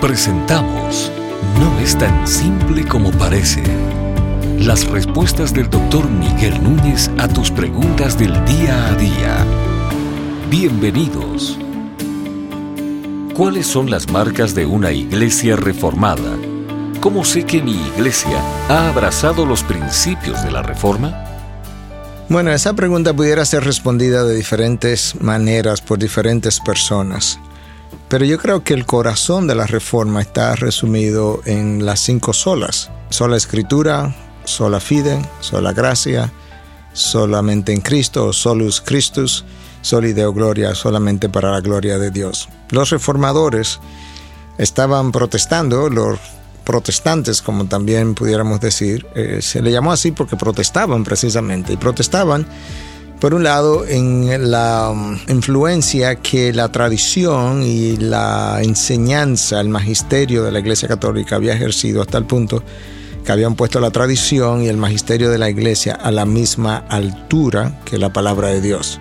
Presentamos No es tan simple como parece. Las respuestas del doctor Miguel Núñez a tus preguntas del día a día. Bienvenidos. ¿Cuáles son las marcas de una iglesia reformada? ¿Cómo sé que mi iglesia ha abrazado los principios de la reforma? Bueno, esa pregunta pudiera ser respondida de diferentes maneras por diferentes personas. Pero yo creo que el corazón de la reforma está resumido en las cinco solas. Sola escritura, sola fide, sola gracia, solamente en Cristo, solus Christus, soli deo gloria, solamente para la gloria de Dios. Los reformadores estaban protestando, los protestantes, como también pudiéramos decir, eh, se le llamó así porque protestaban precisamente, y protestaban, por un lado, en la um, influencia que la tradición y la enseñanza, el magisterio de la Iglesia Católica había ejercido hasta el punto que habían puesto la tradición y el magisterio de la Iglesia a la misma altura que la palabra de Dios.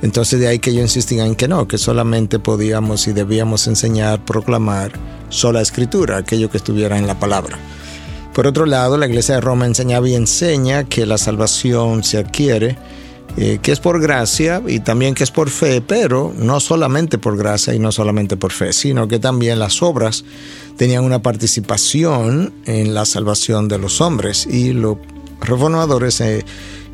Entonces de ahí que yo insistía en que no, que solamente podíamos y debíamos enseñar, proclamar sola escritura, aquello que estuviera en la palabra. Por otro lado, la Iglesia de Roma enseñaba y enseña que la salvación se adquiere, eh, que es por gracia y también que es por fe, pero no solamente por gracia y no solamente por fe, sino que también las obras tenían una participación en la salvación de los hombres y los reformadores eh,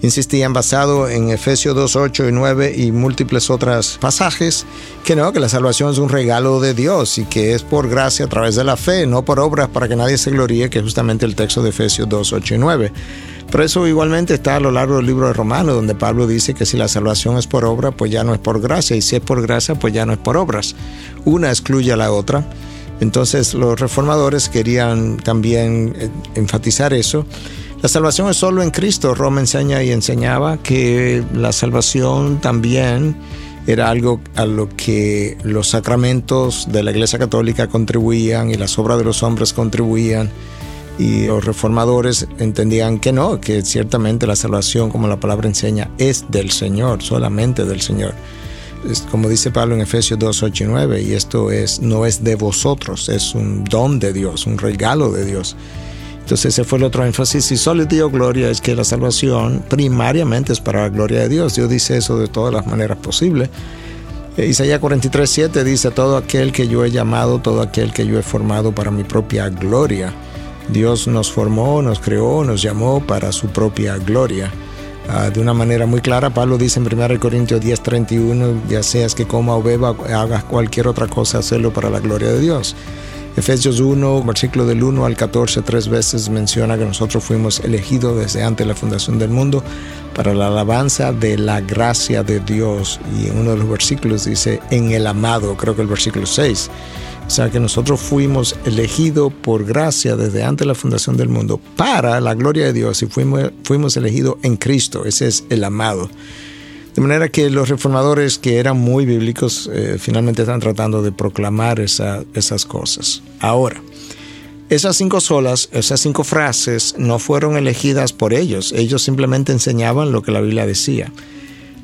insistían basado en Efesios 2, 8 y 9 y múltiples otras pasajes, que no, que la salvación es un regalo de Dios y que es por gracia a través de la fe, no por obras para que nadie se gloríe, que es justamente el texto de Efesios 2, 8 y 9. Pero eso igualmente está a lo largo del libro de Romanos, donde Pablo dice que si la salvación es por obra, pues ya no es por gracia, y si es por gracia, pues ya no es por obras. Una excluye a la otra. Entonces los reformadores querían también eh, enfatizar eso la salvación es solo en Cristo. Roma enseña y enseñaba que la salvación también era algo a lo que los sacramentos de la Iglesia Católica contribuían y las obras de los hombres contribuían. Y los reformadores entendían que no, que ciertamente la salvación, como la palabra enseña, es del Señor, solamente del Señor. Es como dice Pablo en Efesios 2, 8 y 9, y esto es, no es de vosotros, es un don de Dios, un regalo de Dios. Entonces ese fue el otro énfasis. Y solo dio gloria es que la salvación primariamente es para la gloria de Dios. Dios dice eso de todas las maneras posibles. Eh, Isaías 43, 7 dice, todo aquel que yo he llamado, todo aquel que yo he formado para mi propia gloria. Dios nos formó, nos creó, nos llamó para su propia gloria. Ah, de una manera muy clara, Pablo dice en 1 Corintios 10, 31, ya seas que coma o beba, hagas cualquier otra cosa, hacerlo para la gloria de Dios. Efesios 1, versículo del 1 al 14, tres veces menciona que nosotros fuimos elegidos desde antes de la fundación del mundo para la alabanza de la gracia de Dios. Y en uno de los versículos dice, en el amado, creo que el versículo 6. O sea que nosotros fuimos elegidos por gracia desde antes de la fundación del mundo para la gloria de Dios y fuimos, fuimos elegidos en Cristo. Ese es el amado. De manera que los reformadores que eran muy bíblicos eh, finalmente están tratando de proclamar esas cosas. Ahora, esas cinco solas, esas cinco frases no fueron elegidas por ellos, ellos simplemente enseñaban lo que la Biblia decía.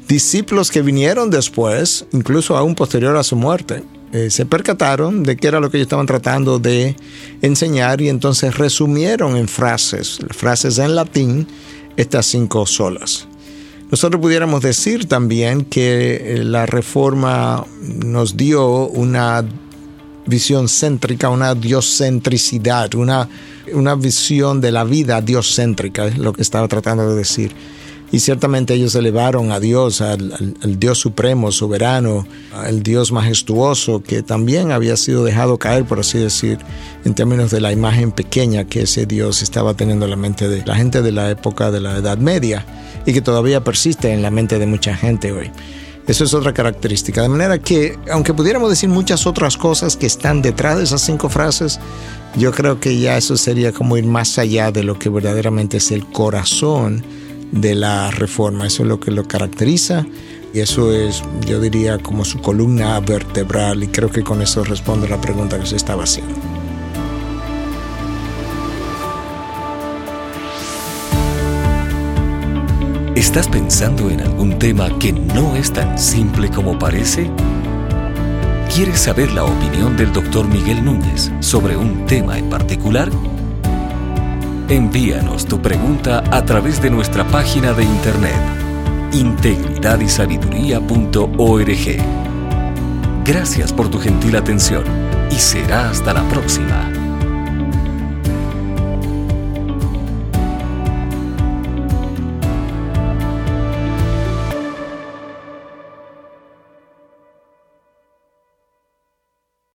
Discípulos que vinieron después, incluso aún posterior a su muerte, eh, se percataron de qué era lo que ellos estaban tratando de enseñar y entonces resumieron en frases, frases en latín, estas cinco solas. Nosotros pudiéramos decir también que eh, la reforma nos dio una visión céntrica, una dioscentricidad, una, una visión de la vida dioscéntrica, es lo que estaba tratando de decir. Y ciertamente ellos elevaron a Dios, al, Dios supremo, soberano, al Dios majestuoso, que también había sido dejado caer, por así decir, en términos de la imagen pequeña que ese Dios estaba teniendo en la mente de la gente de la época de la Edad Media y que todavía persiste en la mente de mucha gente hoy. Eso es otra característica. De manera que, aunque pudiéramos decir muchas otras cosas que están detrás de esas cinco frases, yo creo que ya eso sería como ir más allá de lo que verdaderamente es el corazón de la reforma. Eso es lo que lo caracteriza y eso es, yo diría, como su columna vertebral y creo que con eso responde la pregunta que se estaba haciendo. ¿Estás pensando en algún tema que no es tan simple como parece? ¿Quieres saber la opinión del doctor Miguel Núñez sobre un tema en particular? Envíanos tu pregunta a través de nuestra página de internet integridadysabiduría.org. Gracias por tu gentil atención y será hasta la próxima.